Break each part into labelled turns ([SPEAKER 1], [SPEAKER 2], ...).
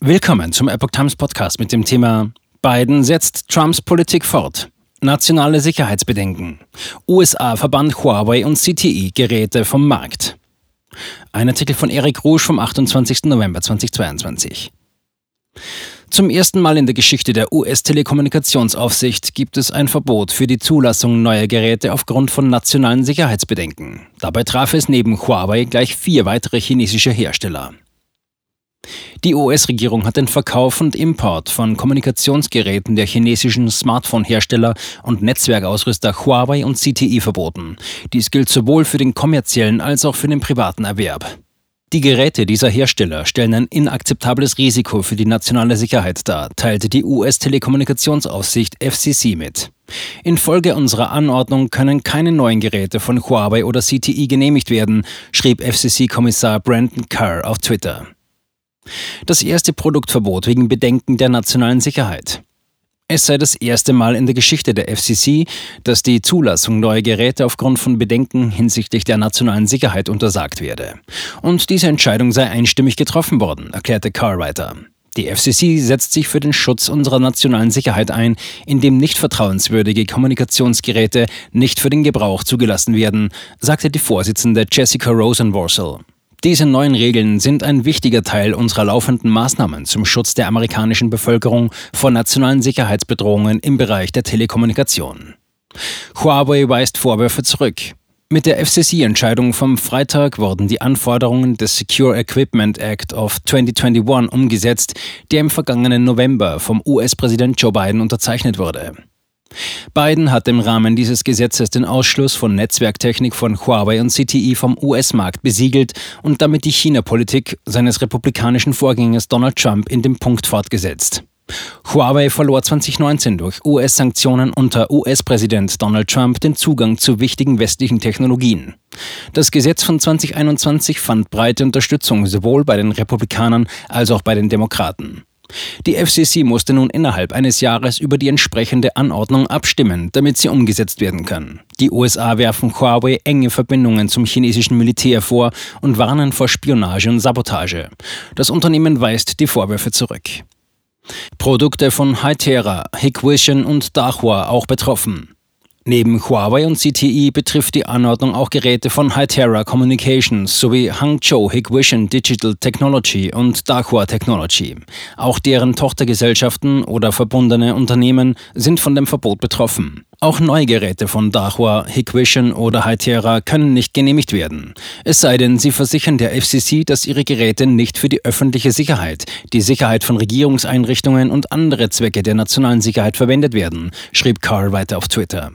[SPEAKER 1] Willkommen zum Epoch Times Podcast mit dem Thema Biden setzt Trumps Politik fort. Nationale Sicherheitsbedenken. USA verbannt Huawei und CTI-Geräte vom Markt. Ein Artikel von Eric Rouge vom 28. November 2022. Zum ersten Mal in der Geschichte der US-Telekommunikationsaufsicht gibt es ein Verbot für die Zulassung neuer Geräte aufgrund von nationalen Sicherheitsbedenken. Dabei traf es neben Huawei gleich vier weitere chinesische Hersteller. Die US-Regierung hat den Verkauf und Import von Kommunikationsgeräten der chinesischen Smartphone-Hersteller und Netzwerkausrüster Huawei und CTI verboten. Dies gilt sowohl für den kommerziellen als auch für den privaten Erwerb. Die Geräte dieser Hersteller stellen ein inakzeptables Risiko für die nationale Sicherheit dar, teilte die US-Telekommunikationsaufsicht FCC mit. Infolge unserer Anordnung können keine neuen Geräte von Huawei oder CTI genehmigt werden, schrieb FCC-Kommissar Brandon Carr auf Twitter. Das erste Produktverbot wegen Bedenken der nationalen Sicherheit. Es sei das erste Mal in der Geschichte der FCC, dass die Zulassung neuer Geräte aufgrund von Bedenken hinsichtlich der nationalen Sicherheit untersagt werde. Und diese Entscheidung sei einstimmig getroffen worden, erklärte Carr weiter. Die FCC setzt sich für den Schutz unserer nationalen Sicherheit ein, indem nicht vertrauenswürdige Kommunikationsgeräte nicht für den Gebrauch zugelassen werden, sagte die Vorsitzende Jessica Rosenworcel. Diese neuen Regeln sind ein wichtiger Teil unserer laufenden Maßnahmen zum Schutz der amerikanischen Bevölkerung vor nationalen Sicherheitsbedrohungen im Bereich der Telekommunikation. Huawei weist Vorwürfe zurück. Mit der FCC-Entscheidung vom Freitag wurden die Anforderungen des Secure Equipment Act of 2021 umgesetzt, der im vergangenen November vom US-Präsident Joe Biden unterzeichnet wurde. Biden hat im Rahmen dieses Gesetzes den Ausschluss von Netzwerktechnik von Huawei und CTI vom US-Markt besiegelt und damit die China-Politik seines republikanischen Vorgängers Donald Trump in dem Punkt fortgesetzt. Huawei verlor 2019 durch US-Sanktionen unter US-Präsident Donald Trump den Zugang zu wichtigen westlichen Technologien. Das Gesetz von 2021 fand breite Unterstützung sowohl bei den Republikanern als auch bei den Demokraten. Die FCC musste nun innerhalb eines Jahres über die entsprechende Anordnung abstimmen, damit sie umgesetzt werden kann. Die USA werfen Huawei enge Verbindungen zum chinesischen Militär vor und warnen vor Spionage und Sabotage. Das Unternehmen weist die Vorwürfe zurück. Produkte von Hytera, Hikvision und Dahua auch betroffen. Neben Huawei und CTI betrifft die Anordnung auch Geräte von Hytera Communications sowie Hangzhou Hikvision Digital Technology und Dahua Technology. Auch deren Tochtergesellschaften oder verbundene Unternehmen sind von dem Verbot betroffen. Auch neue Geräte von Dahua, Hikvision oder Hytera können nicht genehmigt werden. Es sei denn, sie versichern der FCC, dass ihre Geräte nicht für die öffentliche Sicherheit, die Sicherheit von Regierungseinrichtungen und andere Zwecke der nationalen Sicherheit verwendet werden, schrieb Carr weiter auf Twitter.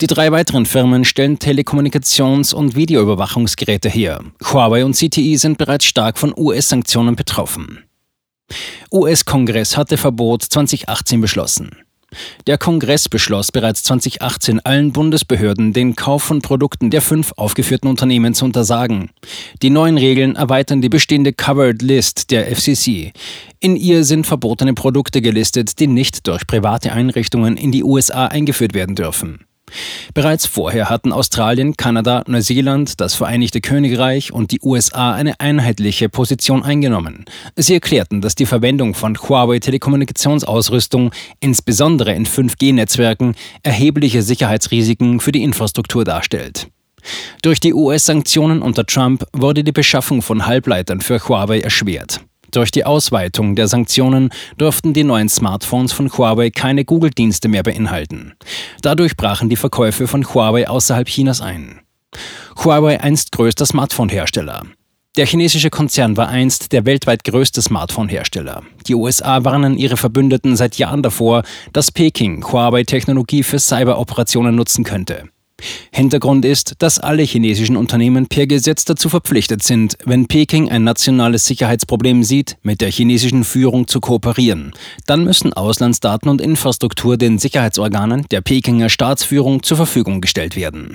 [SPEAKER 1] Die drei weiteren Firmen stellen Telekommunikations- und Videoüberwachungsgeräte her. Huawei und CTI sind bereits stark von US-Sanktionen betroffen. US-Kongress hatte Verbot 2018 beschlossen. Der Kongress beschloss bereits 2018 allen Bundesbehörden den Kauf von Produkten der fünf aufgeführten Unternehmen zu untersagen. Die neuen Regeln erweitern die bestehende Covered List der FCC. In ihr sind verbotene Produkte gelistet, die nicht durch private Einrichtungen in die USA eingeführt werden dürfen. Bereits vorher hatten Australien, Kanada, Neuseeland, das Vereinigte Königreich und die USA eine einheitliche Position eingenommen. Sie erklärten, dass die Verwendung von Huawei Telekommunikationsausrüstung, insbesondere in 5G-Netzwerken, erhebliche Sicherheitsrisiken für die Infrastruktur darstellt. Durch die US-Sanktionen unter Trump wurde die Beschaffung von Halbleitern für Huawei erschwert. Durch die Ausweitung der Sanktionen durften die neuen Smartphones von Huawei keine Google-Dienste mehr beinhalten. Dadurch brachen die Verkäufe von Huawei außerhalb Chinas ein. Huawei einst größter Smartphone-Hersteller. Der chinesische Konzern war einst der weltweit größte Smartphone-Hersteller. Die USA warnen ihre Verbündeten seit Jahren davor, dass Peking Huawei-Technologie für Cyberoperationen nutzen könnte. Hintergrund ist, dass alle chinesischen Unternehmen per Gesetz dazu verpflichtet sind, wenn Peking ein nationales Sicherheitsproblem sieht, mit der chinesischen Führung zu kooperieren. Dann müssen Auslandsdaten und Infrastruktur den Sicherheitsorganen der Pekinger Staatsführung zur Verfügung gestellt werden.